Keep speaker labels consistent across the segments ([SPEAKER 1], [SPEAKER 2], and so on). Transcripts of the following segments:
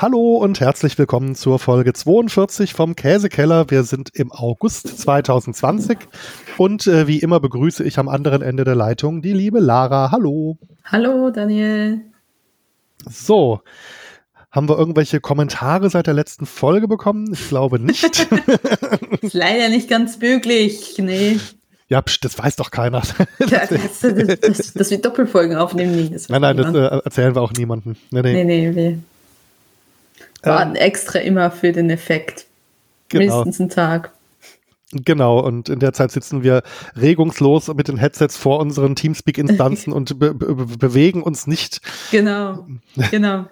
[SPEAKER 1] Hallo und herzlich willkommen zur Folge 42 vom Käsekeller. Wir sind im August 2020 und äh, wie immer begrüße ich am anderen Ende der Leitung die liebe Lara. Hallo.
[SPEAKER 2] Hallo, Daniel.
[SPEAKER 1] So. Haben wir irgendwelche Kommentare seit der letzten Folge bekommen? Ich glaube nicht.
[SPEAKER 2] ist leider nicht ganz möglich, nee.
[SPEAKER 1] Ja, psch, das weiß doch keiner.
[SPEAKER 2] das, das, das, dass wir Doppelfolgen aufnehmen,
[SPEAKER 1] nee. nein, nein, das äh, erzählen wir auch niemandem.
[SPEAKER 2] Nee, nee. nee, nee warten ähm, extra immer für den Effekt. Genau. Mindestens einen Tag.
[SPEAKER 1] Genau, und in der Zeit sitzen wir regungslos mit den Headsets vor unseren Teamspeak-Instanzen und be be bewegen uns nicht.
[SPEAKER 2] Genau, genau.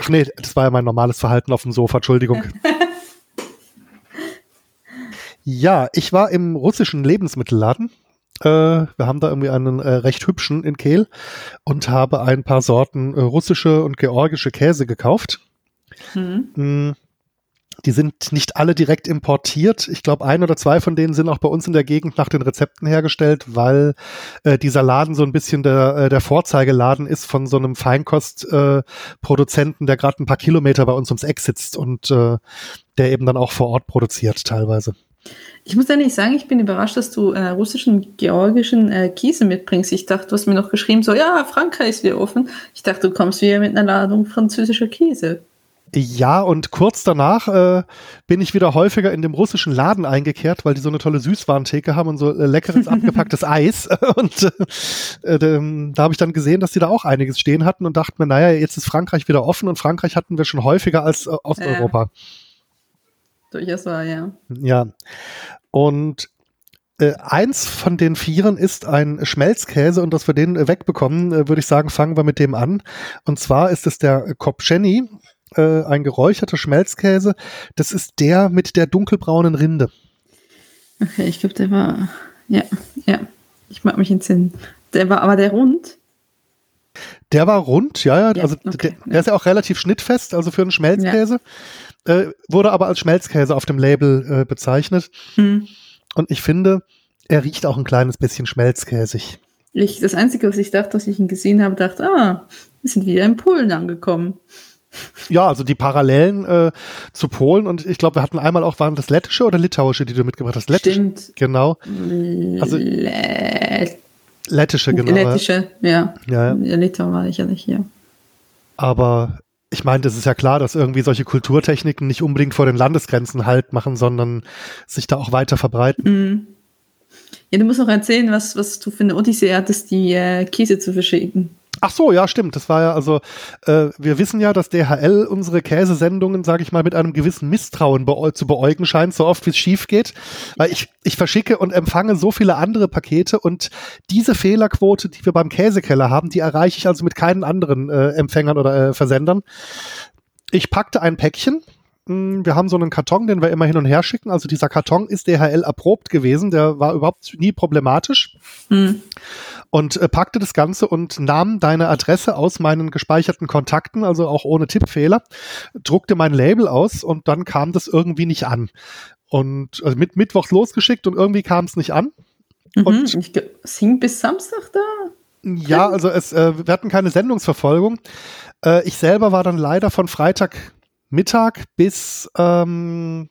[SPEAKER 1] Ach nee, das war ja mein normales Verhalten auf dem Sofa, Entschuldigung. ja, ich war im russischen Lebensmittelladen. Äh, wir haben da irgendwie einen äh, recht hübschen in Kehl und habe ein paar Sorten äh, russische und georgische Käse gekauft. Mhm. Die sind nicht alle direkt importiert. Ich glaube, ein oder zwei von denen sind auch bei uns in der Gegend nach den Rezepten hergestellt, weil äh, dieser Laden so ein bisschen der, äh, der Vorzeigeladen ist von so einem Feinkostproduzenten, äh, der gerade ein paar Kilometer bei uns ums Eck sitzt und äh, der eben dann auch vor Ort produziert teilweise.
[SPEAKER 2] Ich muss ehrlich sagen, ich bin überrascht, dass du äh, russischen, georgischen äh, Käse mitbringst. Ich dachte, du hast mir noch geschrieben, so, ja, Frankreich ist wieder offen. Ich dachte, du kommst wieder mit einer Ladung französischer Käse.
[SPEAKER 1] Ja, und kurz danach äh, bin ich wieder häufiger in dem russischen Laden eingekehrt, weil die so eine tolle Süßwarentheke haben und so äh, leckeres abgepacktes Eis. Und äh, äh, da habe ich dann gesehen, dass die da auch einiges stehen hatten und dachte mir, naja, jetzt ist Frankreich wieder offen und Frankreich hatten wir schon häufiger als äh, Osteuropa.
[SPEAKER 2] Durchaus war, ja.
[SPEAKER 1] Ja. Und äh, eins von den Vieren ist ein Schmelzkäse und dass wir den wegbekommen, äh, würde ich sagen, fangen wir mit dem an. Und zwar ist es der Kopscheni äh, ein geräucherter Schmelzkäse. Das ist der mit der dunkelbraunen Rinde.
[SPEAKER 2] Okay, ich glaube, der war, ja, ja, ich mag mich entsinnen. Der war aber der rund.
[SPEAKER 1] Der war rund, ja, ja. also okay, der, der ist ja auch relativ schnittfest, also für einen Schmelzkäse. Ja. Äh, wurde aber als Schmelzkäse auf dem Label äh, bezeichnet. Hm. Und ich finde, er riecht auch ein kleines bisschen schmelzkäsig.
[SPEAKER 2] Ich, das Einzige, was ich dachte, als ich ihn gesehen habe, dachte, ah, wir sind wieder in Polen angekommen.
[SPEAKER 1] Ja, also die Parallelen äh, zu Polen und ich glaube, wir hatten einmal auch, waren das lettische oder litauische, die du mitgebracht hast?
[SPEAKER 2] Lettisch, Stimmt.
[SPEAKER 1] Genau.
[SPEAKER 2] Also, Let
[SPEAKER 1] lettische, genau.
[SPEAKER 2] Lettische, ja. Ja, ja. Litau war ich ja nicht hier.
[SPEAKER 1] Aber ich meine, das ist ja klar, dass irgendwie solche Kulturtechniken nicht unbedingt vor den Landesgrenzen Halt machen, sondern sich da auch weiter verbreiten. Mhm.
[SPEAKER 2] Ja, du musst noch erzählen, was, was du für eine Odyssee hattest, die äh, Käse zu verschicken.
[SPEAKER 1] Ach so, ja, stimmt. Das war ja also, äh, wir wissen ja, dass DHL unsere Käsesendungen, sage ich mal, mit einem gewissen Misstrauen be zu beäugen scheint, so oft wie es schief geht. Weil ich, ich verschicke und empfange so viele andere Pakete und diese Fehlerquote, die wir beim Käsekeller haben, die erreiche ich also mit keinen anderen äh, Empfängern oder äh, Versendern. Ich packte ein Päckchen, wir haben so einen Karton, den wir immer hin und her schicken. Also dieser Karton ist DHL erprobt gewesen, der war überhaupt nie problematisch. Hm und äh, packte das Ganze und nahm deine Adresse aus meinen gespeicherten Kontakten, also auch ohne Tippfehler, druckte mein Label aus und dann kam das irgendwie nicht an. Und also mit Mittwochs losgeschickt und irgendwie kam es nicht an.
[SPEAKER 2] Mhm, und ich, es hing bis Samstag da.
[SPEAKER 1] Ja, also es, äh, wir hatten keine Sendungsverfolgung. Äh, ich selber war dann leider von Freitagmittag bis ähm,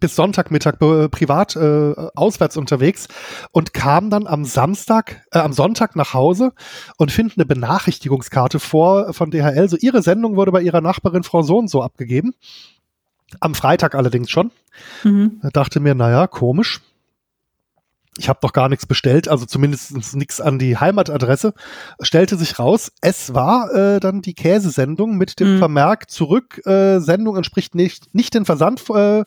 [SPEAKER 1] bis Sonntagmittag äh, privat äh, auswärts unterwegs und kam dann am Samstag, äh, am Sonntag nach Hause und finde eine Benachrichtigungskarte vor von DHL. So ihre Sendung wurde bei ihrer Nachbarin Frau Sohn so abgegeben. Am Freitag allerdings schon. Mhm. Da dachte mir, naja, komisch. Ich habe doch gar nichts bestellt, also zumindest nichts an die Heimatadresse. Stellte sich raus, es war äh, dann die Käsesendung mit dem mhm. Vermerk zurück, äh, Sendung entspricht nicht, nicht den Versand, äh,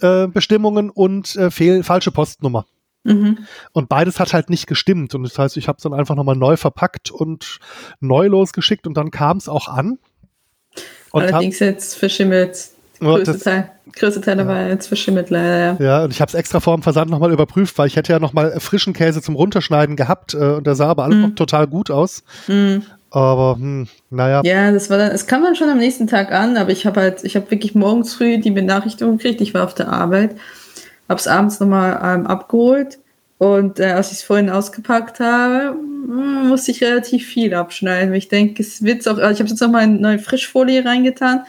[SPEAKER 1] äh, Bestimmungen und äh, fehl, falsche Postnummer. Mhm. Und beides hat halt nicht gestimmt. Und das heißt, ich habe es dann einfach nochmal neu verpackt und neu losgeschickt und dann kam es auch an.
[SPEAKER 2] Und Allerdings jetzt verschimmelt. Größte Teil, größte Teil ja. war jetzt verschimmelt leider.
[SPEAKER 1] Ja, ja und ich habe es extra vor dem Versand nochmal überprüft, weil ich hätte ja nochmal frischen Käse zum Runterschneiden gehabt äh, und der sah aber alles mhm. noch total gut aus. Mhm. Aber hm, naja.
[SPEAKER 2] Ja, das war dann, es kam dann schon am nächsten Tag an, aber ich habe halt, ich habe wirklich morgens früh die Benachrichtigung gekriegt, ich war auf der Arbeit, habe es abends nochmal ähm, abgeholt und äh, als ich es vorhin ausgepackt habe, hm, muss ich relativ viel abschneiden. Ich denke, es wird auch, also ich habe jetzt noch mal eine neue Frischfolie reingetan,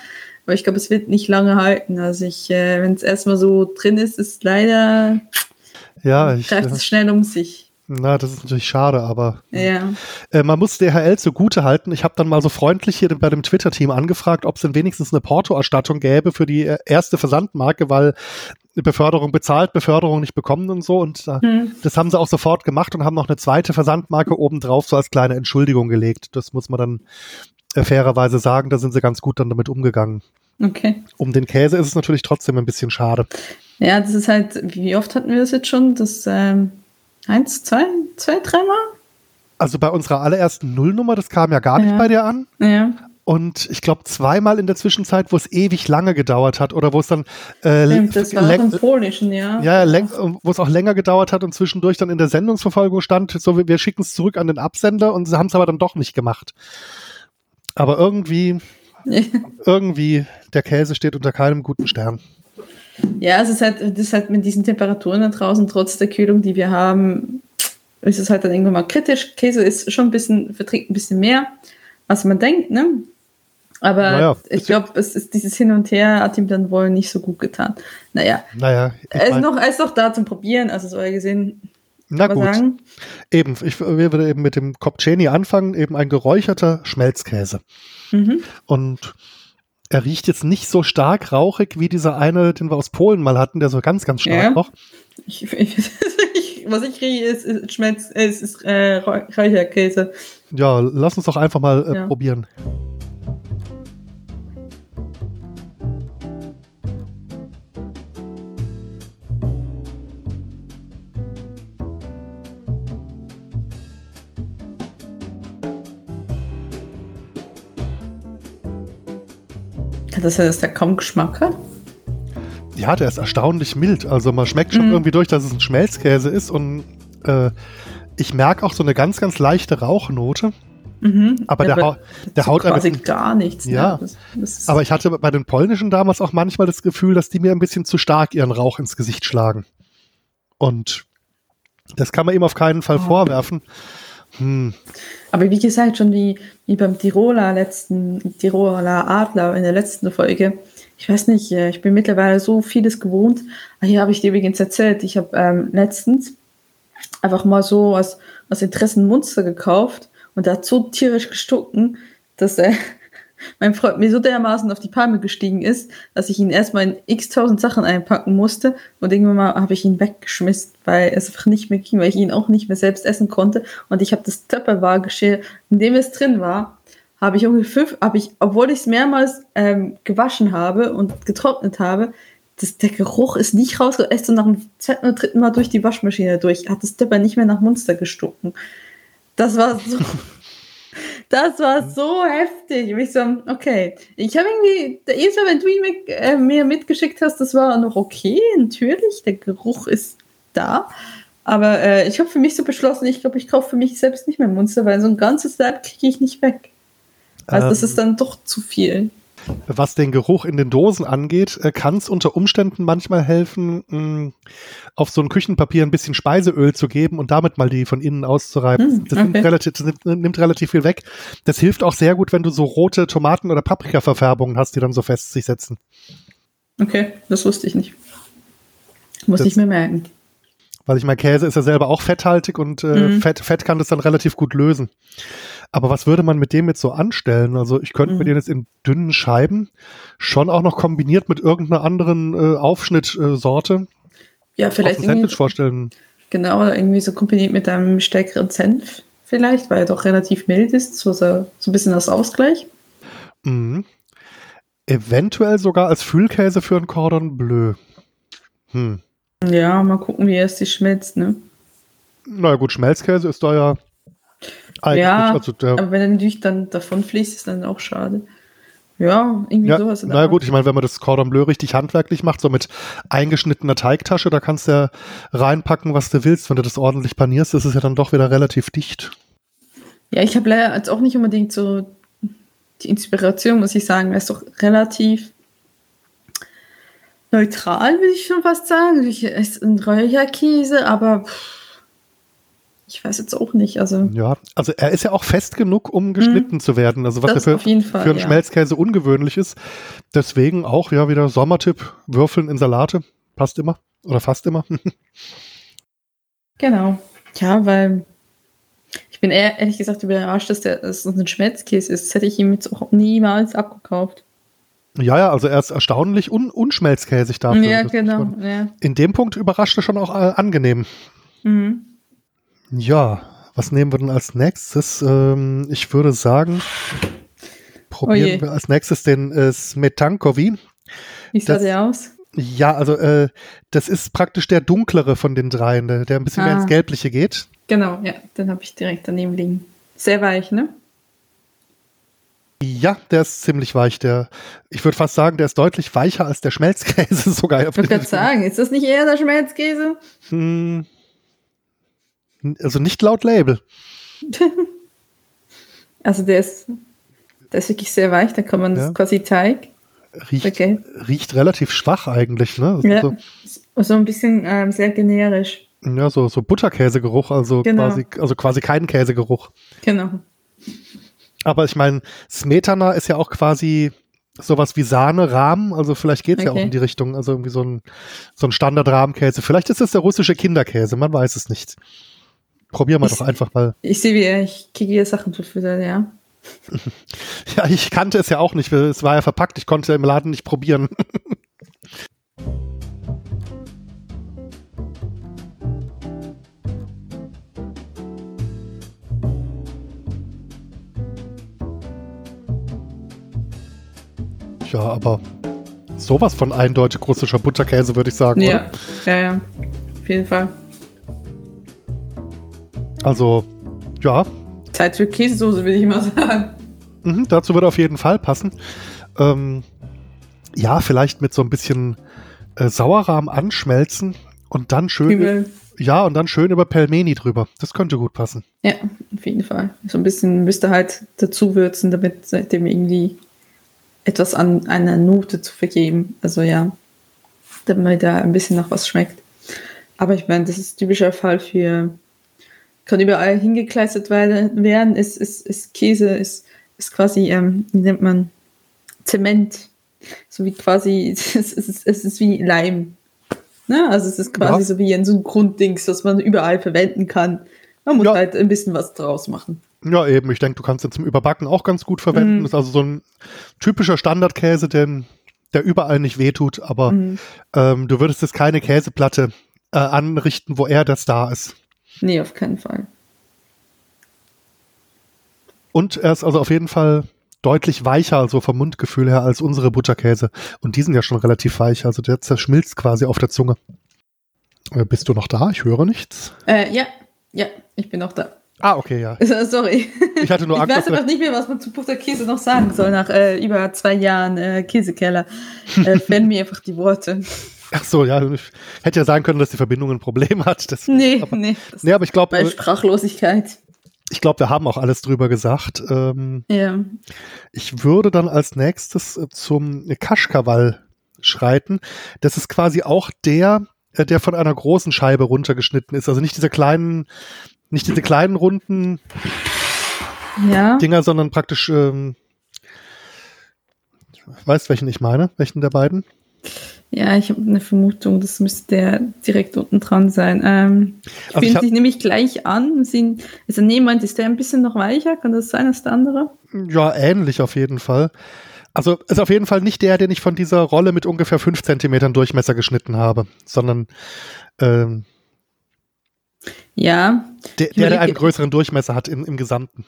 [SPEAKER 2] aber ich glaube, es wird nicht lange halten. Also ich, äh, wenn es erstmal so drin ist, ist leider
[SPEAKER 1] ja, ich,
[SPEAKER 2] greift es schnell um sich.
[SPEAKER 1] Na, das ist natürlich schade, aber
[SPEAKER 2] Ja.
[SPEAKER 1] äh, man muss DHL zugute halten. Ich habe dann mal so freundlich hier bei dem Twitter-Team angefragt, ob es denn wenigstens eine Portoerstattung gäbe für die äh, erste Versandmarke, weil Beförderung bezahlt, Beförderung nicht bekommen und so. Und äh,
[SPEAKER 2] Hm.
[SPEAKER 1] das haben sie auch sofort gemacht und haben noch eine zweite Versandmarke obendrauf so als kleine Entschuldigung gelegt. Das muss man dann äh, fairerweise sagen. Da sind sie ganz gut dann damit umgegangen.
[SPEAKER 2] Okay.
[SPEAKER 1] Um den Käse ist es natürlich trotzdem ein bisschen schade.
[SPEAKER 2] Ja, das ist halt, wie oft hatten wir das jetzt schon? Das ähm, eins, zwei, zwei, dreimal?
[SPEAKER 1] Also bei unserer allerersten Nullnummer, das kam ja gar nicht
[SPEAKER 2] Ja.
[SPEAKER 1] bei dir an.
[SPEAKER 2] Ja.
[SPEAKER 1] Und ich glaube zweimal in der Zwischenzeit, wo es ewig lange gedauert hat oder wo es dann äh,
[SPEAKER 2] das war im Polnischen, ja.
[SPEAKER 1] ja, läng- wo es auch länger gedauert hat und zwischendurch dann in der Sendungsverfolgung stand, so wir, wir schicken es zurück an den Absender und sie haben es aber dann doch nicht gemacht. Aber irgendwie, irgendwie, der Käse steht unter keinem guten Stern.
[SPEAKER 2] Ja, es ist halt, das halt mit diesen Temperaturen da draußen, trotz der Kühlung, die wir haben, ist es halt dann irgendwann mal kritisch. Käse ist schon ein bisschen, verträgt ein bisschen mehr, als man denkt, ne? Aber
[SPEAKER 1] Naja,
[SPEAKER 2] ich glaube, es ist dieses Hin und Her hat ihm dann wohl nicht so gut getan. Naja,
[SPEAKER 1] Naja,
[SPEAKER 2] er ist noch, er ist noch da zum Probieren, also so gesehen,
[SPEAKER 1] na gut,
[SPEAKER 2] sagen.
[SPEAKER 1] eben, ich wir würden eben mit dem Kopczeni anfangen, eben ein geräucherter Schmelzkäse.
[SPEAKER 2] Mhm.
[SPEAKER 1] Und er riecht jetzt nicht so stark rauchig wie dieser eine, den wir aus Polen mal hatten, der so ganz, ganz stark
[SPEAKER 2] Ja.
[SPEAKER 1] roch.
[SPEAKER 2] Ich, ich, was ich kriege, ist, ist, Schmelz, ist, ist äh, Räucherkäse.
[SPEAKER 1] Ja, lass uns doch einfach mal äh,
[SPEAKER 2] Ja.
[SPEAKER 1] probieren.
[SPEAKER 2] Kann das sein, dass der kaum Geschmack hat?
[SPEAKER 1] Ja, der ist erstaunlich mild. Also man schmeckt schon
[SPEAKER 2] Mhm.
[SPEAKER 1] irgendwie durch, dass es ein Schmelzkäse ist und äh, ich merke auch so eine ganz, ganz leichte Rauchnote.
[SPEAKER 2] Mhm.
[SPEAKER 1] Aber der hau- der
[SPEAKER 2] so
[SPEAKER 1] haut
[SPEAKER 2] quasi
[SPEAKER 1] jetzt-
[SPEAKER 2] gar nichts. ne?
[SPEAKER 1] Ja.
[SPEAKER 2] Das, das
[SPEAKER 1] Aber ich hatte bei den polnischen damals auch manchmal das Gefühl, dass die mir ein bisschen zu stark ihren Rauch ins Gesicht schlagen. Und das kann man ihm auf keinen Fall
[SPEAKER 2] Oh.
[SPEAKER 1] vorwerfen. Hm,
[SPEAKER 2] Aber wie gesagt, schon wie, wie beim Tiroler letzten, Tiroler Adler in der letzten Folge. Ich weiß nicht, äh, ich bin mittlerweile so vieles gewohnt. Ah, Hier habe ich dir übrigens erzählt, ich habe ähm, letztens einfach mal so aus, aus Interesse ein Monster gekauft und der hat so tierisch gestucken, dass äh, mein Freund mir so dermaßen auf die Palme gestiegen ist, dass ich ihn erstmal in x tausend Sachen einpacken musste und irgendwann mal habe ich ihn weggeschmissen, weil es einfach nicht mehr ging, weil ich ihn auch nicht mehr selbst essen konnte und ich habe das Tupperware-Geschirr, in dem es drin war, habe ich ungefähr fünf, habe ich, obwohl ich es mehrmals ähm, gewaschen habe und getrocknet habe, das, der Geruch ist nicht rausgekommen. Erst so nach dem zweiten oder dritten Mal durch die Waschmaschine durch. Hat das Tupper nicht mehr nach Monster gestunken. Das war so. Das war so heftig. Ich so, okay. Ich habe irgendwie, der Mal, wenn du ihn mit, äh, mir mitgeschickt hast, das war noch okay, natürlich. Der Geruch ist da. Aber äh, ich habe für mich so beschlossen, ich glaube, ich kaufe für mich selbst nicht mehr Monster, weil so ein ganzes Leib kriege ich nicht weg. Also das
[SPEAKER 1] Ähm.
[SPEAKER 2] ist dann doch zu viel.
[SPEAKER 1] Was den Geruch in den Dosen angeht, äh, kann es unter Umständen manchmal helfen, mh, auf so ein Küchenpapier ein bisschen Speiseöl zu geben und damit mal die von innen auszureiben.
[SPEAKER 2] Hm,
[SPEAKER 1] das, nimmt
[SPEAKER 2] okay.
[SPEAKER 1] relativ, das nimmt, nimmt relativ viel weg. Das hilft auch sehr gut, wenn du so rote Tomaten- oder Paprika-Verfärbungen hast, die dann so fest sich setzen.
[SPEAKER 2] Okay, das wusste ich nicht. Muss
[SPEAKER 1] Das-
[SPEAKER 2] ich mir merken.
[SPEAKER 1] Weil ich meine, Käse ist ja selber auch fetthaltig und äh,
[SPEAKER 2] Mhm.
[SPEAKER 1] Fett, Fett kann das dann relativ gut lösen. Aber was würde man mit dem jetzt so anstellen? Also ich könnte
[SPEAKER 2] Mhm.
[SPEAKER 1] mir den jetzt in dünnen Scheiben schon auch noch kombiniert mit irgendeiner anderen äh, Aufschnittsorte
[SPEAKER 2] Ja, vielleicht
[SPEAKER 1] ein Sandwich vorstellen.
[SPEAKER 2] genau, oder irgendwie so kombiniert mit einem stärkeren Senf vielleicht, weil er doch relativ mild ist, so, so, so ein bisschen als Ausgleich.
[SPEAKER 1] Mhm. Eventuell sogar als Fühlkäse für ein Cordon Bleu. Hm.
[SPEAKER 2] Ja, mal gucken, wie er es sich schmilzt, ne?
[SPEAKER 1] Na ja, gut, Schmelzkäse ist da ja eigentlich,
[SPEAKER 2] Ja,
[SPEAKER 1] also der,
[SPEAKER 2] Aber wenn er natürlich dann davon fließt, ist dann auch schade. Ja, irgendwie
[SPEAKER 1] ja,
[SPEAKER 2] sowas.
[SPEAKER 1] na ja, gut, ich meine, wenn man das Cordon Bleu richtig handwerklich macht, so mit eingeschnittener Teigtasche, da kannst du ja reinpacken, was du willst. Wenn du das ordentlich panierst, ist es ja dann doch wieder relativ dicht.
[SPEAKER 2] Ja, ich habe leider jetzt auch nicht unbedingt so die Inspiration, muss ich sagen. Er ist doch relativ neutral, will ich schon fast sagen. Ich esse ein Räucherkäse, aber pff, ich weiß jetzt auch nicht. Also
[SPEAKER 1] Ja, also er ist ja auch fest genug, um geschnitten zu werden. Also was
[SPEAKER 2] Mhm. Das
[SPEAKER 1] ja für,
[SPEAKER 2] Fall,
[SPEAKER 1] für einen
[SPEAKER 2] ja.
[SPEAKER 1] Schmelzkäse ungewöhnlich ist. Deswegen auch, ja, wieder Sommertipp, Würfeln in Salate. Passt immer. Oder fast immer.
[SPEAKER 2] genau. Ja, weil ich bin eher, ehrlich gesagt überrascht, dass der dass das ein Schmelzkäse ist. Das hätte ich ihm jetzt auch niemals abgekauft.
[SPEAKER 1] ja, ja, also er ist erstaunlich un unschmelzkäsig dafür.
[SPEAKER 2] ja, genau. Ja.
[SPEAKER 1] In dem Punkt überrascht er schon auch äh, angenehm.
[SPEAKER 2] Mhm.
[SPEAKER 1] Ja, was nehmen wir denn als nächstes? Ähm, ich würde sagen, probieren
[SPEAKER 2] Oh
[SPEAKER 1] wir als nächstes den äh, Smetankovi.
[SPEAKER 2] Wie sah
[SPEAKER 1] Das-
[SPEAKER 2] der aus?
[SPEAKER 1] Ja, also äh, das ist praktisch der dunklere von den dreien, der, der ein bisschen mehr
[SPEAKER 2] Ah.
[SPEAKER 1] ins Gelbliche geht.
[SPEAKER 2] Genau, ja, den habe ich direkt daneben liegen. Sehr weich, ne?
[SPEAKER 1] Ja, der ist ziemlich weich. Der, ich würde fast sagen, der ist deutlich weicher als der Schmelzkäse sogar.
[SPEAKER 2] Ich wollte gerade sagen, ist das nicht eher der Schmelzkäse?
[SPEAKER 1] Hm, also nicht laut Label.
[SPEAKER 2] Also der ist, der ist wirklich sehr weich, da kann man
[SPEAKER 1] Ja.
[SPEAKER 2] das quasi Teig.
[SPEAKER 1] Riecht,
[SPEAKER 2] Okay.
[SPEAKER 1] riecht relativ schwach eigentlich, ne? Ist
[SPEAKER 2] Ja.
[SPEAKER 1] So,
[SPEAKER 2] So ein bisschen ähm, sehr generisch.
[SPEAKER 1] ja, so, so Butterkäsegeruch, also
[SPEAKER 2] Genau.
[SPEAKER 1] quasi, also quasi kein Käsegeruch.
[SPEAKER 2] Genau.
[SPEAKER 1] Aber ich meine, Smetana ist ja auch quasi sowas wie Sahne, Rahmen, also vielleicht geht's ja auch
[SPEAKER 2] Okay.
[SPEAKER 1] in die Richtung, also irgendwie so ein, so ein Standard-Rahmenkäse. Vielleicht ist es der russische Kinderkäse, man weiß es nicht. Probieren wir
[SPEAKER 2] Ich-
[SPEAKER 1] doch einfach mal.
[SPEAKER 2] Ich sehe, wie er, hier Sachen zu füttern, ja.
[SPEAKER 1] Ja, ich kannte es ja auch nicht, es war ja verpackt, ich konnte im Laden nicht probieren. Ja, aber sowas von eindeutig russischer Butterkäse, würde ich sagen.
[SPEAKER 2] Ja,
[SPEAKER 1] Oder?
[SPEAKER 2] ja, ja. Auf jeden Fall.
[SPEAKER 1] Also, ja,
[SPEAKER 2] Zeit für Käsesoße, würde ich mal sagen.
[SPEAKER 1] Mhm, dazu würde auf jeden Fall passen. Ähm, ja, vielleicht mit so ein bisschen äh, Sauerrahm anschmelzen und dann schön,
[SPEAKER 2] Übel.
[SPEAKER 1] ja, und dann schön über Pelmeni drüber. Das könnte gut passen.
[SPEAKER 2] Ja, auf jeden Fall. So ein bisschen müsste halt dazu würzen, damit dem irgendwie etwas an einer Note zu vergeben. Also ja, damit da ein bisschen nach was schmeckt. Aber ich meine, das ist typischer Fall für, kann überall hingekleistert werden, ist, ist, ist Käse, ist, ist quasi, ähm, wie nennt man, Zement. So wie quasi, es ist, es ist wie Leim. Ne? Also es ist quasi
[SPEAKER 1] Ja.
[SPEAKER 2] so wie ein so ein Grunddings, das man überall verwenden kann. Man muss
[SPEAKER 1] Ja.
[SPEAKER 2] halt ein bisschen was draus machen.
[SPEAKER 1] Ja, eben. Ich denke, du kannst den zum Überbacken auch ganz gut verwenden.
[SPEAKER 2] Mhm.
[SPEAKER 1] Das ist also so ein typischer Standardkäse, den, der überall nicht wehtut, aber
[SPEAKER 2] Mhm.
[SPEAKER 1] ähm, du würdest jetzt keine Käseplatte äh, anrichten, wo er das da ist.
[SPEAKER 2] Nee, auf keinen Fall.
[SPEAKER 1] Und er ist also auf jeden Fall deutlich weicher, also vom Mundgefühl her, als unsere Butterkäse. Und die sind ja schon relativ weich, also der zerschmilzt quasi auf der Zunge. Äh, bist du noch da? Ich höre nichts.
[SPEAKER 2] Äh, ja, ja, ich bin noch da.
[SPEAKER 1] Ah, okay, ja.
[SPEAKER 2] Sorry.
[SPEAKER 1] Ich hatte nur
[SPEAKER 2] ich
[SPEAKER 1] Angst,
[SPEAKER 2] weiß
[SPEAKER 1] dass
[SPEAKER 2] einfach nicht mehr, was man zu Butterkäse noch sagen soll nach äh, über zwei Jahren äh, Käsekeller. Äh, fehlen mir einfach die Worte.
[SPEAKER 1] Ach so, ja, ich hätte ja sagen können, dass die Verbindung ein Problem hat. Das,
[SPEAKER 2] Nee,
[SPEAKER 1] aber,
[SPEAKER 2] nee.
[SPEAKER 1] Nee, aber ich glaube,
[SPEAKER 2] bei Sprachlosigkeit.
[SPEAKER 1] ich glaube, wir haben auch alles drüber gesagt. Ähm,
[SPEAKER 2] Ja.
[SPEAKER 1] ich würde dann als nächstes äh, zum Kaschkawal schreiten. Das ist quasi auch der, äh, der von einer großen Scheibe runtergeschnitten ist. Also nicht diese kleinen, nicht diese kleinen runden
[SPEAKER 2] Ja.
[SPEAKER 1] Dinger, sondern praktisch, ähm, weißt welchen ich meine? Welchen der beiden?
[SPEAKER 2] Ja, ich habe eine Vermutung, das müsste der direkt unten dran sein. Ähm,
[SPEAKER 1] ich hab-
[SPEAKER 2] sich nämlich gleich an. Sind, also nee, meint, ist der ein bisschen noch weicher? Kann das sein als der andere?
[SPEAKER 1] Ja, ähnlich auf jeden Fall. Also ist auf jeden Fall nicht der, den ich von dieser Rolle mit ungefähr fünf Zentimetern Durchmesser geschnitten habe, sondern ähm,
[SPEAKER 2] Ja.
[SPEAKER 1] der, der, der einen größeren Durchmesser hat im, im Gesamten.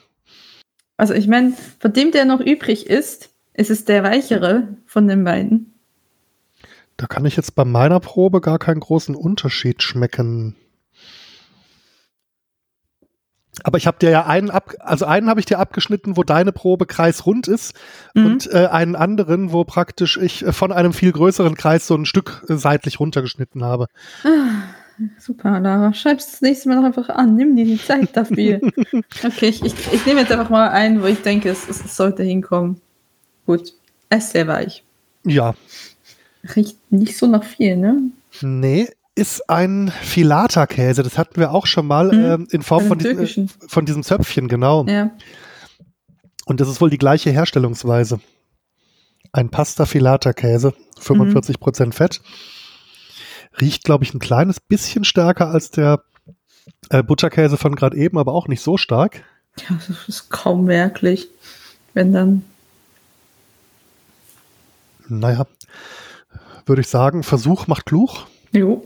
[SPEAKER 2] Also ich meine, von dem, der noch übrig ist, ist es der weichere von den beiden.
[SPEAKER 1] Da kann ich jetzt bei meiner Probe gar keinen großen Unterschied schmecken. Aber ich habe dir ja einen ab, also einen habe ich dir abgeschnitten, wo deine Probe kreisrund ist
[SPEAKER 2] Mhm.
[SPEAKER 1] und äh, einen anderen, wo praktisch ich äh, von einem viel größeren Kreis so ein Stück äh, seitlich runtergeschnitten habe.
[SPEAKER 2] Super, Lara. Schreib's das nächste Mal noch einfach an. Nimm dir die Zeit dafür. okay, ich, ich, ich nehme jetzt einfach mal einen, wo ich denke, es, es sollte hinkommen. Gut. Er ist sehr weich.
[SPEAKER 1] Ja,
[SPEAKER 2] Riecht nicht so nach viel, ne?
[SPEAKER 1] nee, ist ein Filata-Käse. Das hatten wir auch schon mal
[SPEAKER 2] Mhm.
[SPEAKER 1] ähm, in Form von, diesem-
[SPEAKER 2] türkischen.
[SPEAKER 1] von diesem Zöpfchen, genau.
[SPEAKER 2] Ja.
[SPEAKER 1] Und das ist wohl die gleiche Herstellungsweise. Ein Pasta-Filata-Käse, 45% Fett. Riecht, glaube ich, ein kleines bisschen stärker als der äh, Butterkäse von gerade eben, aber auch nicht so stark.
[SPEAKER 2] ja, das ist kaum merklich. Wenn dann.
[SPEAKER 1] Naja, würde ich sagen, Versuch macht klug.
[SPEAKER 2] Jo.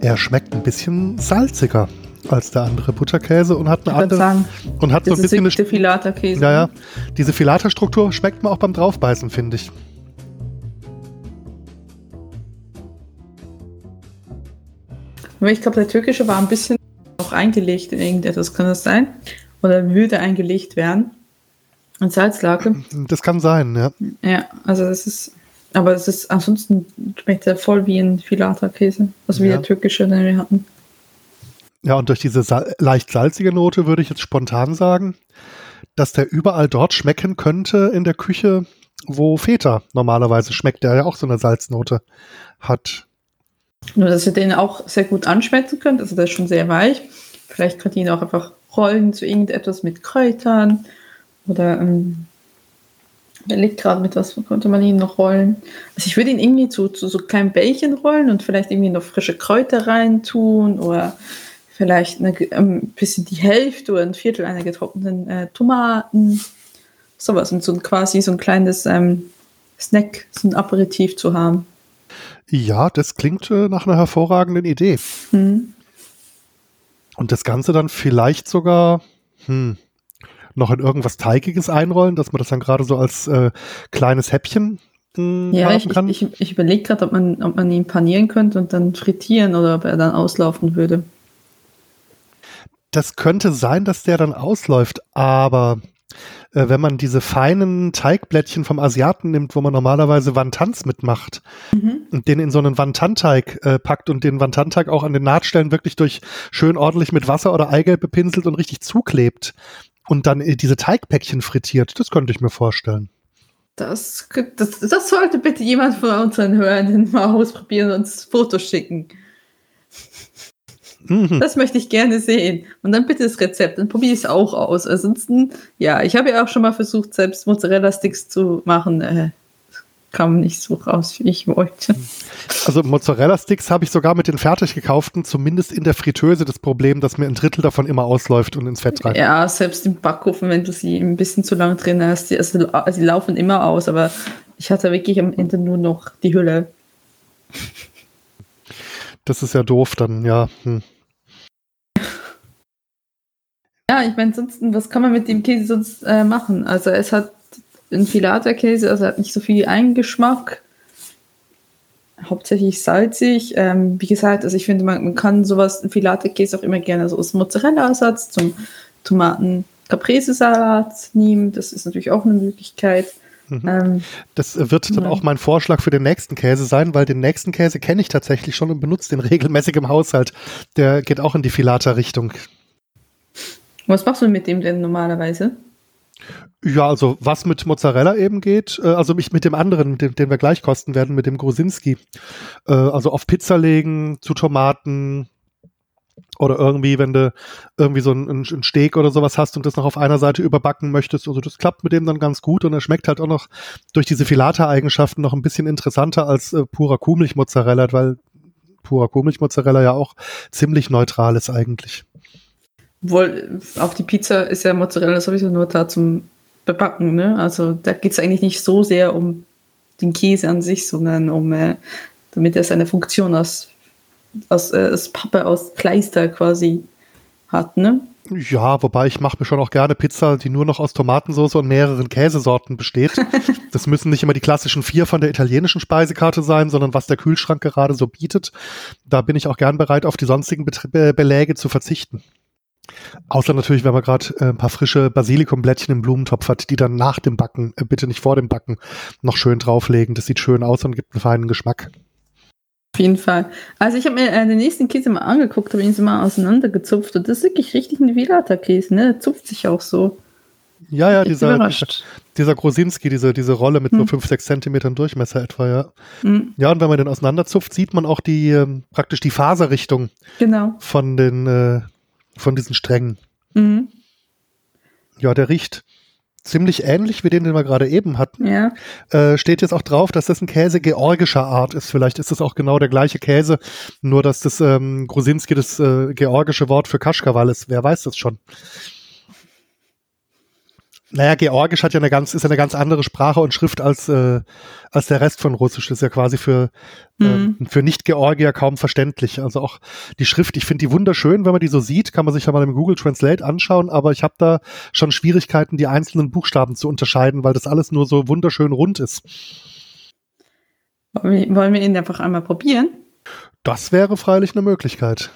[SPEAKER 1] Er schmeckt ein bisschen salziger als der andere Butterkäse und hat eine andere
[SPEAKER 2] sagen,
[SPEAKER 1] und hat so ein
[SPEAKER 2] ist
[SPEAKER 1] bisschen eine
[SPEAKER 2] Filata-Käse.
[SPEAKER 1] Ja, ja. Diese Filata-Struktur schmeckt man auch beim Draufbeißen, finde ich.
[SPEAKER 2] Aber ich glaube, der türkische war ein bisschen noch eingelegt in irgendetwas, kann das sein? Oder würde eingelegt werden? In Salzlake.
[SPEAKER 1] Das kann sein, ja.
[SPEAKER 2] Ja, also das ist. Aber es ist ansonsten schmeckt er voll wie ein Filata-Käse. Also wie
[SPEAKER 1] Ja.
[SPEAKER 2] der türkische, den wir hatten.
[SPEAKER 1] Ja, und durch diese sal leicht salzige Note würde ich jetzt spontan sagen, dass der überall dort schmecken könnte in der Küche, wo Feta normalerweise schmeckt, der ja auch so eine Salznote hat.
[SPEAKER 2] Nur, dass ihr den auch sehr gut anschmecken könnt. Also der ist schon sehr weich. Vielleicht könnt ihr ihn auch einfach rollen zu irgendetwas mit Kräutern. Oder ähm, er liegt gerade mit was konnte man ihn noch rollen. Also ich würde ihn irgendwie zu, zu so kleinen Bällchen rollen und vielleicht irgendwie noch frische Kräuter rein tun oder vielleicht ein ähm, bisschen die Hälfte oder ein Viertel einer getrockneten äh, Tomaten. Sowas und so quasi so ein kleines ähm, Snack, so ein Aperitif zu haben.
[SPEAKER 1] Ja, das klingt äh, nach einer hervorragenden Idee.
[SPEAKER 2] Hm.
[SPEAKER 1] Und das Ganze dann vielleicht sogar hm, noch in irgendwas Teigiges einrollen, dass man das dann gerade so als äh, kleines Häppchen hm,
[SPEAKER 2] Ja, ich,
[SPEAKER 1] kann.
[SPEAKER 2] ich, ich, ich überlege gerade, ob man, ob man ihn panieren könnte und dann frittieren oder ob er dann auslaufen würde.
[SPEAKER 1] Das könnte sein, dass der dann ausläuft, aber äh, wenn man diese feinen Teigblättchen vom Asiaten nimmt, wo man normalerweise Wantans mitmacht und den in so einen Wantanteig äh, packt und den Wantanteig auch an den Nahtstellen wirklich durch schön ordentlich mit Wasser oder Eigelb bepinselt und richtig zuklebt und dann äh, diese Teigpäckchen frittiert, das könnte ich mir vorstellen.
[SPEAKER 2] Das, das, das sollte bitte jemand von unseren Hörenden mal ausprobieren und uns Fotos schicken.
[SPEAKER 1] Mhm.
[SPEAKER 2] Das möchte ich gerne sehen. Und dann bitte das Rezept, dann probiere ich es auch aus. Ansonsten, ja, ich habe ja auch schon mal versucht, selbst Mozzarella-Sticks zu machen. Äh, kam nicht so raus, wie ich wollte.
[SPEAKER 1] Also Mozzarella-Sticks habe ich sogar mit den fertig gekauften, zumindest in der Fritteuse, das Problem, dass mir ein Drittel davon immer ausläuft und ins Fett rein.
[SPEAKER 2] Ja, selbst im Backofen, wenn du sie ein bisschen zu lange drin hast, die, also, sie laufen immer aus, aber ich hatte wirklich am Ende nur noch die Hülle.
[SPEAKER 1] Das ist ja doof dann, ja. Hm.
[SPEAKER 2] Ja, ich meine, ansonsten, was kann man mit dem Käse sonst äh, machen? Also es hat ein Filata-Käse, also hat nicht so viel Eingeschmack. Hauptsächlich salzig. Ähm, wie gesagt, also ich finde, man, man kann sowas, ein Filata-Käse auch immer gerne so als Mozzarella-Ersatz zum Tomaten-Caprese-Salat nehmen. Das ist natürlich auch eine Möglichkeit.
[SPEAKER 1] Mhm.
[SPEAKER 2] Ähm,
[SPEAKER 1] Das wird dann
[SPEAKER 2] Ja.
[SPEAKER 1] auch mein Vorschlag für den nächsten Käse sein, weil den nächsten Käse kenne ich tatsächlich schon und benutze den regelmäßig im Haushalt. Der geht auch in die Filata-Richtung.
[SPEAKER 2] Was machst du mit dem denn normalerweise?
[SPEAKER 1] Ja, also was mit Mozzarella eben geht, äh, also mich mit dem anderen, den, den wir gleich kosten werden, mit dem Grusinski. Äh, also auf Pizza legen, zu Tomaten oder irgendwie, wenn du irgendwie so ein, ein Steak oder sowas hast und das noch auf einer Seite überbacken möchtest. Also das klappt mit dem dann ganz gut und er schmeckt halt auch noch durch diese Filata-Eigenschaften noch ein bisschen interessanter als äh, purer Kuhmilch-Mozzarella, weil purer Kuhmilch-Mozzarella ja auch ziemlich neutral ist eigentlich.
[SPEAKER 2] Wohl, auf die Pizza ist ja Mozzarella sowieso nur da zum Bebacken, ne? Also da geht es eigentlich nicht so sehr um den Käse an sich, sondern um, äh, damit er seine Funktion aus, aus, äh, aus Pappe, aus Kleister quasi hat, ne?
[SPEAKER 1] Ja, wobei ich mache mir schon auch gerne Pizza, die nur noch aus Tomatensauce und mehreren Käsesorten besteht. Das müssen nicht immer die klassischen vier von der italienischen Speisekarte sein, sondern was der Kühlschrank gerade so bietet. Da bin ich auch gern bereit, auf die sonstigen Bet Be Beläge zu verzichten. Außer natürlich, wenn man gerade äh, ein paar frische Basilikumblättchen im Blumentopf hat, die dann nach dem Backen, äh, bitte nicht vor dem Backen, noch schön drauflegen. Das sieht schön aus und gibt einen feinen Geschmack.
[SPEAKER 2] Auf jeden Fall. Also ich habe mir äh, den nächsten Käse mal angeguckt, habe ihn so mal auseinandergezupft und das ist wirklich richtig ein Villata-Käse, ne? Der zupft sich auch so.
[SPEAKER 1] Ja, ja, dieser, dieser, dieser Grosinski, diese, diese Rolle mit hm. so 5, 6 Zentimetern Durchmesser etwa, ja. Hm. Ja, und wenn man den auseinanderzupft, sieht man auch die, ähm, praktisch die Faserrichtung
[SPEAKER 2] genau.
[SPEAKER 1] von den, äh, von diesen Strängen. Mhm. Ja, der riecht ziemlich ähnlich wie den, den wir gerade eben hatten.
[SPEAKER 2] Ja.
[SPEAKER 1] Äh, steht jetzt auch drauf, dass das ein Käse georgischer Art ist. Vielleicht ist das auch genau der gleiche Käse, nur dass das ähm, Grusinski das äh, georgische Wort für Kaschkawal ist. Wer weiß das schon? Naja, Georgisch hat ja eine ganz, ist ja eine ganz andere Sprache und Schrift als, äh, als der Rest von Russisch. Das ist ja quasi für, mhm. äh, für Nicht-Georgier kaum verständlich. Also auch die Schrift, ich finde die wunderschön, wenn man die so sieht, kann man sich ja mal im Google Translate anschauen, aber ich habe da schon Schwierigkeiten, die einzelnen Buchstaben zu unterscheiden, weil das alles nur so wunderschön rund ist.
[SPEAKER 2] Wollen wir ihn einfach einmal probieren?
[SPEAKER 1] Das wäre freilich eine Möglichkeit.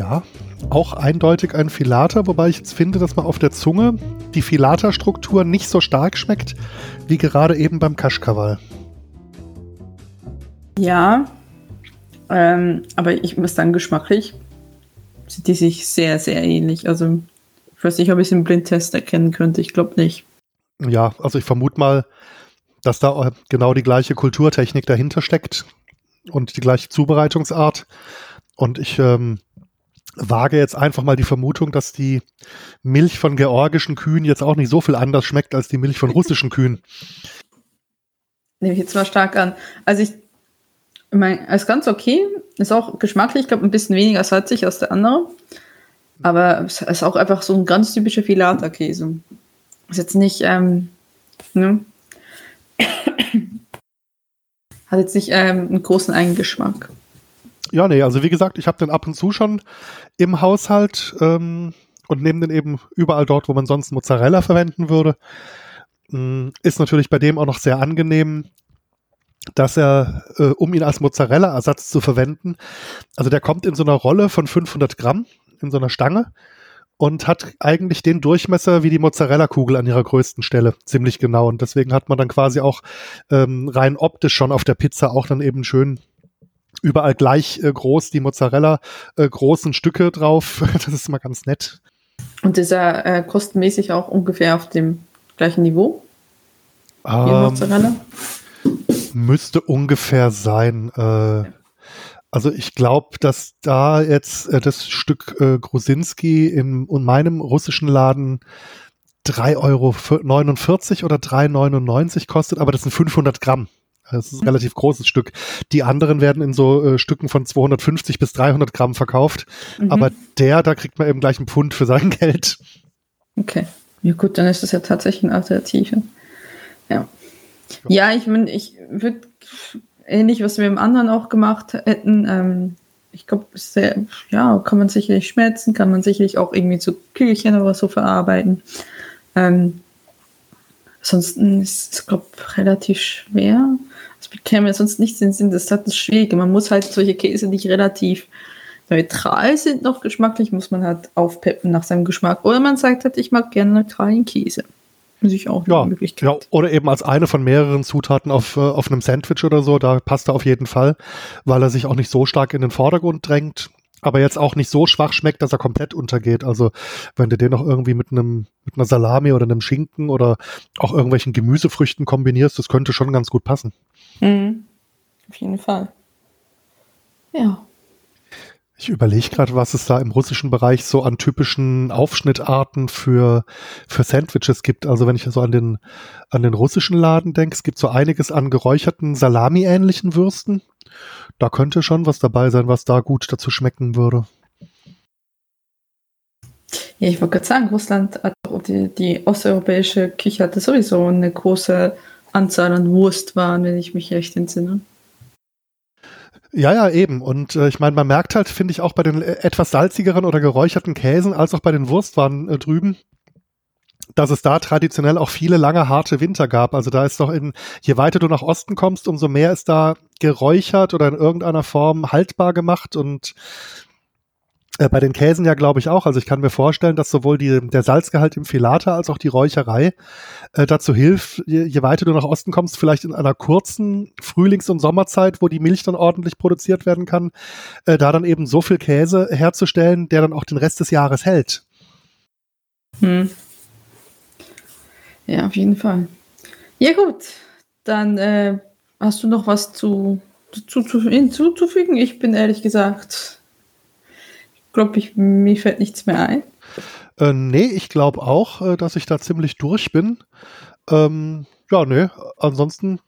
[SPEAKER 1] Ja, auch eindeutig ein Filater, wobei ich jetzt finde, dass man auf der Zunge die Filaterstruktur nicht so stark schmeckt, wie gerade eben beim Kaschkawal.
[SPEAKER 2] Ja, ähm, aber ich muss sagen, geschmacklich sind die sich sehr, sehr ähnlich. Also, ich weiß nicht, ob ich es im Blindtest erkennen könnte. Ich glaube nicht.
[SPEAKER 1] Ja, also ich vermute mal, dass da genau die gleiche Kulturtechnik dahinter steckt und die gleiche Zubereitungsart. Und ich ähm, wage jetzt einfach mal die Vermutung, dass die Milch von georgischen Kühen jetzt auch nicht so viel anders schmeckt als die Milch von russischen Kühen.
[SPEAKER 2] Nehme ich jetzt mal stark an. Also ich meine, ist ganz okay. Ist auch geschmacklich, ich glaube, ein bisschen weniger salzig als der andere. Aber es ist auch einfach so ein ganz typischer Filata-Käse. Ist jetzt nicht, ähm, ne? Hat jetzt nicht ähm, einen großen Eigengeschmack.
[SPEAKER 1] Ja, nee, also wie gesagt, ich habe den ab und zu schon im Haushalt ähm, und nehme den eben überall dort, wo man sonst Mozzarella verwenden würde. Ähm, ist natürlich bei dem auch noch sehr angenehm, dass er, äh, um ihn als Mozzarella-Ersatz zu verwenden, also der kommt in so einer Rolle von 500 Gramm, in so einer Stange und hat eigentlich den Durchmesser wie die Mozzarella-Kugel an ihrer größten Stelle, ziemlich genau. Und deswegen hat man dann quasi auch ähm, rein optisch schon auf der Pizza auch dann eben schön überall gleich äh, groß die Mozzarella äh, großen Stücke drauf. das ist mal ganz nett.
[SPEAKER 2] Und ist er äh, kostenmäßig auch ungefähr auf dem gleichen Niveau?
[SPEAKER 1] Ähm, Mozzarella? Müsste ungefähr sein. Äh, also ich glaube, dass da jetzt äh, das Stück äh, Grusinski in, in meinem russischen Laden 3,49 Euro oder 3,99 kostet, aber das sind 500 Gramm. Das ist ein relativ großes Stück. Die anderen werden in so äh, Stücken von 250 bis 300 Gramm verkauft. Mhm. Aber der, da kriegt man eben gleich einen Pfund für sein Geld.
[SPEAKER 2] Okay. Ja gut, dann ist das ja tatsächlich eine Alternative. Ja. Ja, ich meine, ich würde ähnlich, was wir im anderen auch gemacht hätten, ähm, ich glaube, ja, kann man sicherlich schmelzen, kann man sicherlich auch irgendwie zu Kügelchen oder so verarbeiten. Ähm, ansonsten ist es, glaube ich, relativ schwer. Es bekäme sonst nichts in den Sinn. Das ist halt das Schwierige. Man muss halt solche Käse nicht relativ neutral sind noch geschmacklich, muss man halt aufpeppen nach seinem Geschmack. Oder man sagt halt, ich mag gerne neutralen Käse. Muss ich auch
[SPEAKER 1] ja, Möglichkeit. Ja, oder eben als eine von mehreren Zutaten auf, äh, auf einem Sandwich oder so, da passt er auf jeden Fall, weil er sich auch nicht so stark in den Vordergrund drängt aber jetzt auch nicht so schwach schmeckt, dass er komplett untergeht. Also wenn du den noch irgendwie mit einem mit einer Salami oder einem Schinken oder auch irgendwelchen Gemüsefrüchten kombinierst, das könnte schon ganz gut passen.
[SPEAKER 2] Mhm. Auf jeden Fall. Ja.
[SPEAKER 1] Ich überlege gerade, was es da im russischen Bereich so an typischen Aufschnittarten für, für Sandwiches gibt. Also wenn ich so an den, an den russischen Laden denke, es gibt so einiges an geräucherten Salami-ähnlichen Würsten. Da könnte schon was dabei sein, was da gut dazu schmecken würde.
[SPEAKER 2] Ja, ich wollte gerade sagen, Russland hat die, die osteuropäische Küche hatte sowieso eine große Anzahl an Wurstwaren, wenn ich mich recht entsinne.
[SPEAKER 1] Ja, ja, eben. Und äh, ich meine, man merkt halt, finde ich, auch bei den äh, etwas salzigeren oder geräucherten Käsen, als auch bei den Wurstwaren äh, drüben, dass es da traditionell auch viele lange harte Winter gab. Also da ist doch in, je weiter du nach Osten kommst, umso mehr ist da geräuchert oder in irgendeiner Form haltbar gemacht und äh, bei den Käsen ja, glaube ich, auch. Also ich kann mir vorstellen, dass sowohl die, der Salzgehalt im Filata als auch die Räucherei äh, dazu hilft, je, je weiter du nach Osten kommst, vielleicht in einer kurzen Frühlings- und Sommerzeit, wo die Milch dann ordentlich produziert werden kann, äh, da dann eben so viel Käse herzustellen, der dann auch den Rest des Jahres hält.
[SPEAKER 2] Hm. Ja, auf jeden Fall. Ja gut, dann äh, hast du noch was zu, zu, zu, hinzuzufügen? Ich bin ehrlich gesagt glaube ich, mir fällt nichts mehr ein.
[SPEAKER 1] Äh, nee, ich glaube auch, äh, dass ich da ziemlich durch bin. Ähm, ja, nee, ansonsten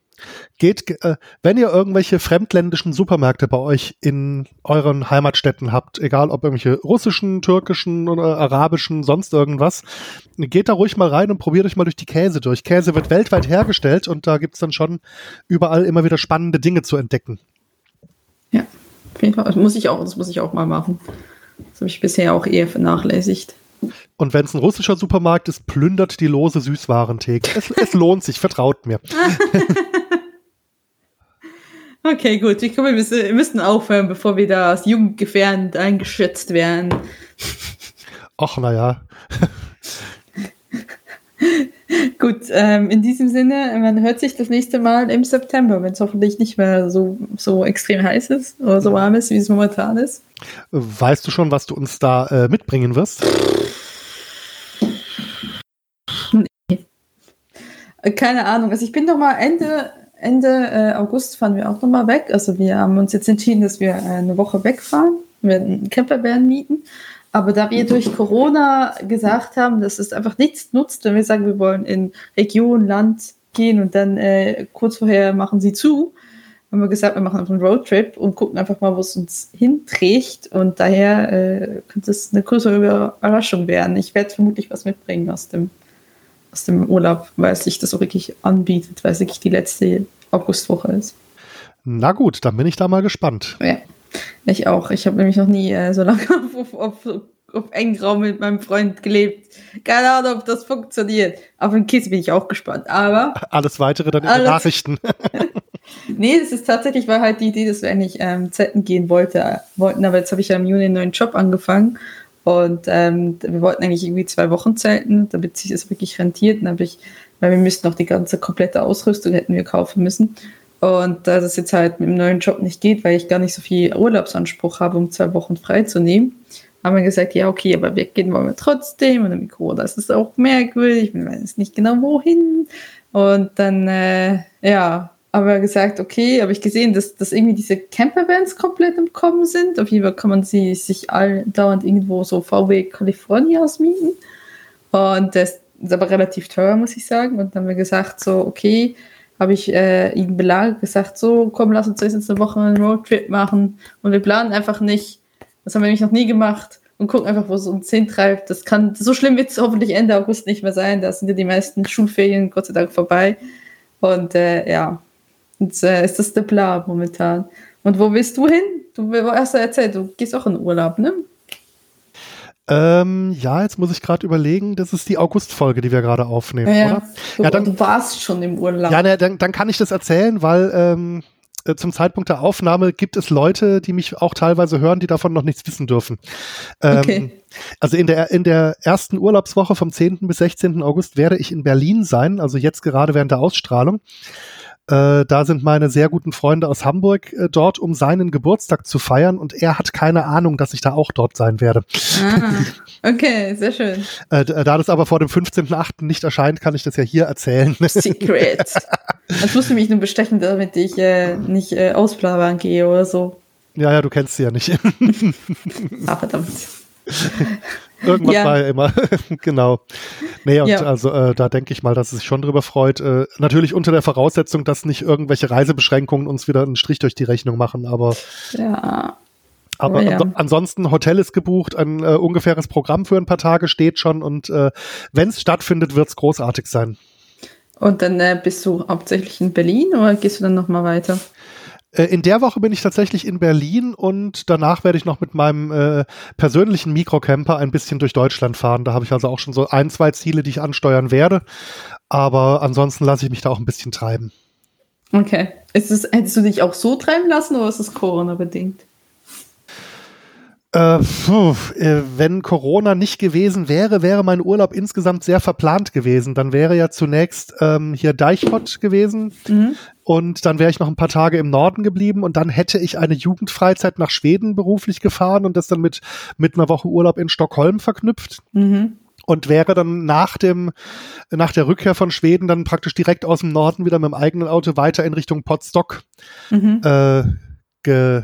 [SPEAKER 1] geht, äh, wenn ihr irgendwelche fremdländischen Supermärkte bei euch in euren Heimatstädten habt, egal ob irgendwelche russischen, türkischen oder arabischen, sonst irgendwas, geht da ruhig mal rein und probiert euch mal durch die Käse durch. Käse wird weltweit hergestellt und da gibt es dann schon überall immer wieder spannende Dinge zu entdecken.
[SPEAKER 2] Ja, auf jeden Fall. Das muss ich auch, das muss ich auch mal machen. Das habe ich bisher auch eher vernachlässigt.
[SPEAKER 1] Und wenn es ein russischer Supermarkt ist, plündert die lose Süßwarentheke. Es, es lohnt sich, vertraut mir.
[SPEAKER 2] okay, gut. Ich glaube, wir müssen, wir müssen aufhören, bevor wir da als jugendgefährdend eingeschätzt werden.
[SPEAKER 1] Ach, naja.
[SPEAKER 2] Gut, ähm, in diesem Sinne, man hört sich das nächste Mal im September, wenn es hoffentlich nicht mehr so, so extrem heiß ist oder so warm ist, wie es momentan ist.
[SPEAKER 1] Weißt du schon, was du uns da äh, mitbringen wirst?
[SPEAKER 2] Nee. Keine Ahnung. Also ich bin doch mal Ende, Ende äh, August fahren wir auch noch mal weg. Also wir haben uns jetzt entschieden, dass wir äh, eine Woche wegfahren. Wir werden einen Campervan mieten. Aber da wir durch Corona gesagt haben, dass es einfach nichts nutzt, wenn wir sagen, wir wollen in Region, Land gehen und dann äh, kurz vorher machen sie zu, haben wir gesagt, wir machen einfach einen Roadtrip und gucken einfach mal, wo es uns hinträgt. Und daher äh, könnte es eine größere Überraschung werden. Ich werde vermutlich was mitbringen aus dem, aus dem Urlaub, weil es sich das so wirklich anbietet, weil es wirklich die letzte Augustwoche ist.
[SPEAKER 1] Na gut, dann bin ich da mal gespannt.
[SPEAKER 2] Ja. Ich auch. Ich habe nämlich noch nie äh, so lange auf, auf, auf engen Raum mit meinem Freund gelebt. Keine Ahnung, ob das funktioniert. Auf den Kiss bin ich auch gespannt. Aber.
[SPEAKER 1] Alles weitere dann in den Nachrichten.
[SPEAKER 2] nee, das ist tatsächlich war halt die Idee, dass wir eigentlich ähm, Zetten gehen wollte, wollten, aber jetzt habe ich ja im Juni einen neuen Job angefangen. Und ähm, wir wollten eigentlich irgendwie zwei Wochen zelten, damit sich das wirklich rentiert. Dann habe ich, weil wir müssten noch die ganze komplette Ausrüstung hätten wir kaufen müssen. Und da das jetzt halt mit dem neuen Job nicht geht, weil ich gar nicht so viel Urlaubsanspruch habe, um zwei Wochen frei zu nehmen, haben wir gesagt, ja, okay, aber weggehen wollen wir trotzdem. Und dann mit Corona ist es auch merkwürdig, wir wissen nicht genau wohin. Und dann, äh, ja, haben wir gesagt, okay, habe ich gesehen, dass, dass irgendwie diese Campervans komplett im Kommen sind. Auf jeden Fall kann man sie sich all dauernd irgendwo so VW California ausmieten. Und das ist aber relativ teuer, muss ich sagen. Und dann haben wir gesagt, so, okay, habe ich äh, ihn belagert, gesagt, so, komm, lass uns jetzt eine Woche einen Roadtrip machen. Und wir planen einfach nicht. Das haben wir nämlich noch nie gemacht. Und gucken einfach, wo es uns hintreibt. Das kann, so schlimm wird es hoffentlich Ende August nicht mehr sein. Da sind ja die meisten Schulferien Gott sei Dank vorbei. Und äh, ja, und äh, ist das der Plan momentan. Und wo willst du hin? Du hast ja erzählt, du gehst auch in Urlaub, ne?
[SPEAKER 1] Ähm, ja, jetzt muss ich gerade überlegen, das ist die August-Folge, die wir gerade aufnehmen,
[SPEAKER 2] ja,
[SPEAKER 1] oder?
[SPEAKER 2] Du, ja, dann, du warst schon im Urlaub.
[SPEAKER 1] Ja, ne, dann, dann kann ich das erzählen, weil ähm, äh, zum Zeitpunkt der Aufnahme gibt es Leute, die mich auch teilweise hören, die davon noch nichts wissen dürfen. Ähm, okay. Also in der, in der ersten Urlaubswoche vom 10. bis 16. August werde ich in Berlin sein, also jetzt gerade während der Ausstrahlung. Äh, da sind meine sehr guten Freunde aus Hamburg äh, dort, um seinen Geburtstag zu feiern und er hat keine Ahnung, dass ich da auch dort sein werde.
[SPEAKER 2] Ah, okay, sehr schön.
[SPEAKER 1] Äh, äh da das aber vor dem 15.8. nicht erscheint, kann ich das ja hier erzählen.
[SPEAKER 2] Secret. Das musst du mich nur bestechen, damit ich äh, nicht äh, ausplaudern gehe oder so.
[SPEAKER 1] Ja, ja, du kennst sie ja nicht.
[SPEAKER 2] ah, verdammt.
[SPEAKER 1] Irgendwas ja. war ja immer, genau. Nee, und ja. also äh, da denke ich mal, dass es sich schon drüber freut. Äh, natürlich unter der Voraussetzung, dass nicht irgendwelche Reisebeschränkungen uns wieder einen Strich durch die Rechnung machen, aber.
[SPEAKER 2] Ja.
[SPEAKER 1] Aber oh, ja. ans ansonsten, Hotel ist gebucht, ein äh, ungefähres Programm für ein paar Tage steht schon und äh, wenn es stattfindet, wird es großartig sein.
[SPEAKER 2] Und dann äh, bist du hauptsächlich in Berlin oder gehst du dann nochmal weiter?
[SPEAKER 1] Äh, in der Woche bin ich tatsächlich in Berlin und danach werde ich noch mit meinem äh, persönlichen Mikrocamper ein bisschen durch Deutschland fahren. Da habe ich also auch schon so ein, zwei Ziele, die ich ansteuern werde. Aber ansonsten lasse ich mich da auch ein bisschen treiben.
[SPEAKER 2] Okay. Ist es, hättest du dich auch so treiben lassen oder ist es Corona-bedingt?
[SPEAKER 1] Äh, äh, wenn Corona nicht gewesen wäre, wäre mein Urlaub insgesamt sehr verplant gewesen. Dann wäre ja zunächst ähm, hier Deichpott gewesen mhm. Und dann wäre ich noch ein paar Tage im Norden geblieben und dann hätte ich eine Jugendfreizeit nach Schweden beruflich gefahren und das dann mit, mit einer Woche Urlaub in Stockholm verknüpft. Mhm. Und wäre dann nach dem, nach der Rückkehr von Schweden dann praktisch direkt aus dem Norden wieder mit dem eigenen Auto weiter in Richtung Potsdok mhm. äh, ge,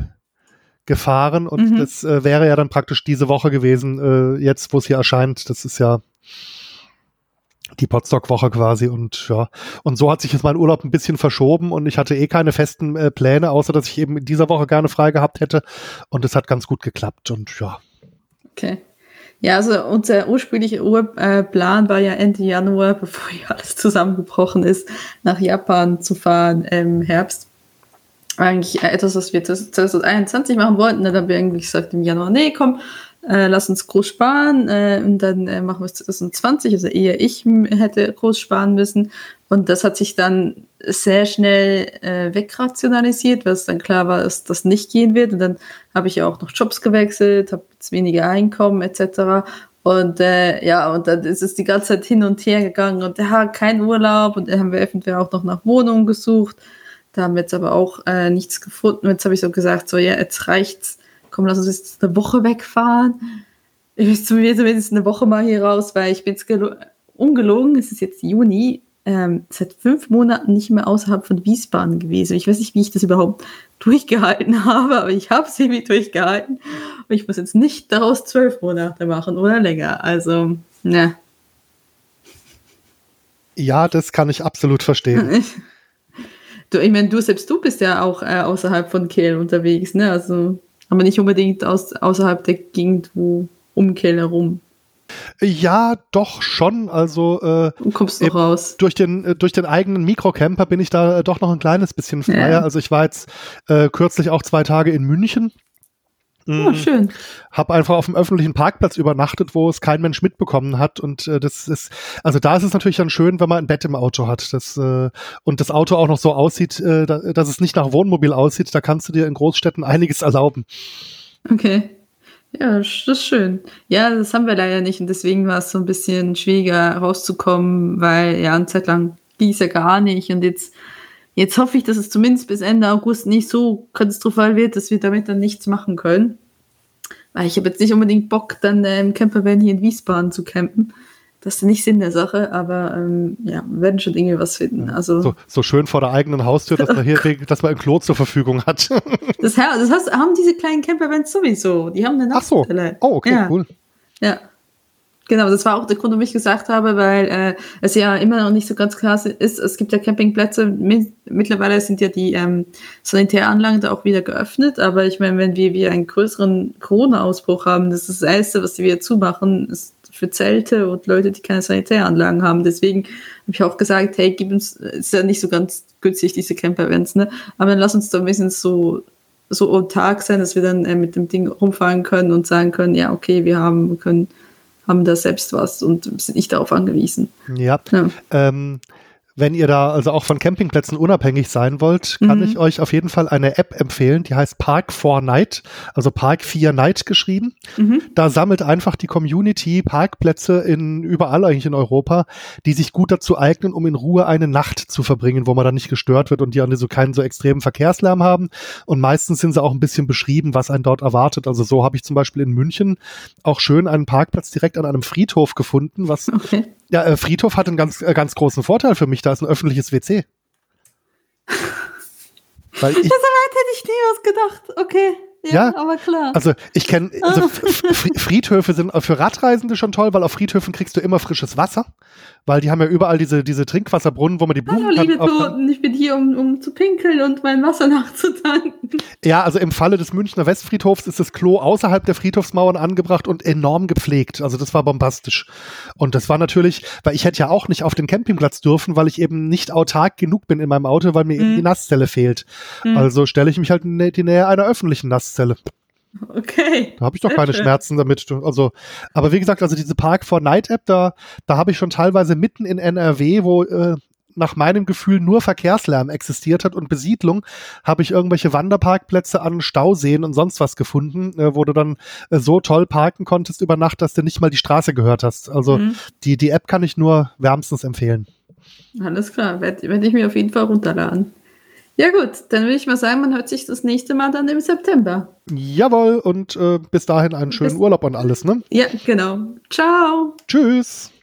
[SPEAKER 1] gefahren und mhm. das äh, wäre ja dann praktisch diese Woche gewesen, äh, jetzt wo es hier erscheint. Das ist ja die Potsdok-Woche quasi und ja. Und so hat sich jetzt mein Urlaub ein bisschen verschoben und ich hatte eh keine festen äh, Pläne, außer dass ich eben in dieser Woche gerne frei gehabt hätte und es hat ganz gut geklappt und ja.
[SPEAKER 2] Okay. Ja, also unser ursprünglicher Urplan war ja Ende Januar, bevor hier alles zusammengebrochen ist, nach Japan zu fahren im Herbst eigentlich etwas, was wir 2021 machen wollten. Dann haben wir irgendwie gesagt im Januar, nee, komm, äh, lass uns groß sparen äh, und dann äh, machen wir es 2020, also eher ich hätte groß sparen müssen. Und das hat sich dann sehr schnell äh, wegrationalisiert, weil es dann klar war, dass das nicht gehen wird. Und dann habe ich auch noch Jobs gewechselt, habe jetzt weniger Einkommen etc. Und äh, ja, und dann ist es die ganze Zeit hin und her gegangen und ja, kein Urlaub und dann haben wir eventuell auch noch nach Wohnungen gesucht. Da haben wir jetzt aber auch äh, nichts gefunden. Jetzt habe ich so gesagt, so ja, jetzt reicht's. Komm, lass uns jetzt eine Woche wegfahren. Ich will zumindest eine Woche mal hier raus, weil ich bin jetzt ungelogen, es ist jetzt Juni, ähm, seit fünf Monaten nicht mehr außerhalb von Wiesbaden gewesen. Ich weiß nicht, wie ich das überhaupt durchgehalten habe, aber ich habe es irgendwie durchgehalten. Und ich muss jetzt nicht daraus zwölf Monate machen oder länger. Also, ne.
[SPEAKER 1] Ja, das kann ich absolut verstehen.
[SPEAKER 2] du, ich meine, du selbst du bist ja auch äh, außerhalb von Kehl unterwegs, ne? Also, aber nicht unbedingt aus, außerhalb der Gegend, wo um Kehl herum.
[SPEAKER 1] Ja, doch schon. Also äh,
[SPEAKER 2] du kommst noch raus.
[SPEAKER 1] Durch den äh, durch den eigenen Mikrocamper bin ich da äh, doch noch ein kleines bisschen freier. Ja. Also ich war jetzt äh, kürzlich auch zwei Tage in München
[SPEAKER 2] Oh, schön.
[SPEAKER 1] Hab einfach auf dem öffentlichen Parkplatz übernachtet, wo es kein Mensch mitbekommen hat. Und äh, das ist, also da ist es natürlich dann schön, wenn man ein Bett im Auto hat. Das, äh, und das Auto auch noch so aussieht, äh, dass es nicht nach Wohnmobil aussieht. Da kannst du dir in Großstädten einiges erlauben.
[SPEAKER 2] Okay. Ja, das ist schön. Ja, das haben wir leider nicht und deswegen war es so ein bisschen schwieriger rauszukommen, weil ja, eine Zeit lang ging es ja gar nicht und jetzt Jetzt hoffe ich, dass es zumindest bis Ende August nicht so katastrophal wird, dass wir damit dann nichts machen können. Weil ich habe jetzt nicht unbedingt Bock, dann äh, im Campervan hier in Wiesbaden zu campen. Das ist nicht Sinn der Sache, aber ähm, ja, wir werden schon irgendwie was finden. Also
[SPEAKER 1] so, so schön vor der eigenen Haustür, dass man hier, dass man ein Klo zur Verfügung hat.
[SPEAKER 2] das, das heißt, haben diese kleinen Campervans sowieso. Die haben eine
[SPEAKER 1] Nachtstelle. Ach so. Oh, okay,
[SPEAKER 2] ja.
[SPEAKER 1] cool.
[SPEAKER 2] Ja. Genau, das war auch der Grund, warum ich gesagt habe, weil äh, es ja immer noch nicht so ganz klar ist. Es gibt ja Campingplätze, mittlerweile sind ja die ähm, Sanitäranlagen da auch wieder geöffnet, aber ich meine, wenn wir, wir einen größeren Corona-Ausbruch haben, das ist das Erste, was wir zumachen, ist für Zelte und Leute, die keine Sanitäranlagen haben. Deswegen habe ich auch gesagt, hey, gib uns, ist ja nicht so ganz günstig, diese Camper-Events, ne? Aber dann lass uns da ein bisschen so so autark sein, dass wir dann äh, mit dem Ding rumfahren können und sagen können, ja, okay, wir haben, wir können haben da selbst was und sind nicht darauf angewiesen.
[SPEAKER 1] Ja. ja. Ähm, wenn ihr da also auch von Campingplätzen unabhängig sein wollt, kann mhm. ich euch auf jeden Fall eine App empfehlen, die heißt Park 4 Night, also Park 4 Night geschrieben. Mhm. Da sammelt einfach die Community Parkplätze in überall eigentlich in Europa, die sich gut dazu eignen, um in Ruhe eine Nacht zu verbringen, wo man dann nicht gestört wird und die so keinen so extremen Verkehrslärm haben. Und meistens sind sie auch ein bisschen beschrieben, was einen dort erwartet. Also so habe ich zum Beispiel in München auch schön einen Parkplatz direkt an einem Friedhof gefunden, was okay ja, äh, Friedhof hat einen ganz, äh, ganz großen Vorteil für mich. Da ist ein öffentliches WC.
[SPEAKER 2] Weil ich, das hätte ich nie was gedacht. Okay.
[SPEAKER 1] Ja,
[SPEAKER 2] aber klar.
[SPEAKER 1] Also ich kenne, also F- Friedhöfe sind für Radreisende schon toll, weil auf Friedhöfen kriegst du immer frisches Wasser, weil die haben ja überall diese, diese Trinkwasserbrunnen, wo man die Blumen
[SPEAKER 2] Hallo, liebe Toten, ich bin hier, um, um zu pinkeln und mein Wasser nachzutanken.
[SPEAKER 1] Ja, also im Falle des Münchner Westfriedhofs ist das Klo außerhalb der Friedhofsmauern angebracht und enorm gepflegt. Also das war bombastisch. Und das war natürlich, weil ich hätte ja auch nicht auf den Campingplatz dürfen, weil ich eben nicht autark genug bin in meinem Auto, weil mir eben
[SPEAKER 2] Mhm.
[SPEAKER 1] die Nasszelle fehlt.
[SPEAKER 2] Mhm.
[SPEAKER 1] Also stelle ich mich halt in die- die Nähe einer öffentlichen Nasszelle.
[SPEAKER 2] Okay.
[SPEAKER 1] Da habe ich doch keine
[SPEAKER 2] schön.
[SPEAKER 1] Schmerzen damit. Also, aber wie gesagt, also diese Park 4 Night App, da, da habe ich schon teilweise mitten in NRW, wo äh, nach meinem Gefühl nur Verkehrslärm existiert hat und Besiedlung, habe ich irgendwelche Wanderparkplätze an Stauseen und sonst was gefunden, äh, wo du dann äh, so toll parken konntest über Nacht, dass du nicht mal die Straße gehört hast. Also
[SPEAKER 2] Mhm.
[SPEAKER 1] die, die App kann ich nur wärmstens empfehlen.
[SPEAKER 2] Alles klar, werde werd ich mir auf jeden Fall runterladen. Ja gut, dann würde ich mal sagen, man hört sich das nächste Mal dann im September.
[SPEAKER 1] Jawohl, und äh, bis dahin einen schönen
[SPEAKER 2] Bis-
[SPEAKER 1] Urlaub und alles, ne?
[SPEAKER 2] Ja, genau. Ciao.
[SPEAKER 1] Tschüss.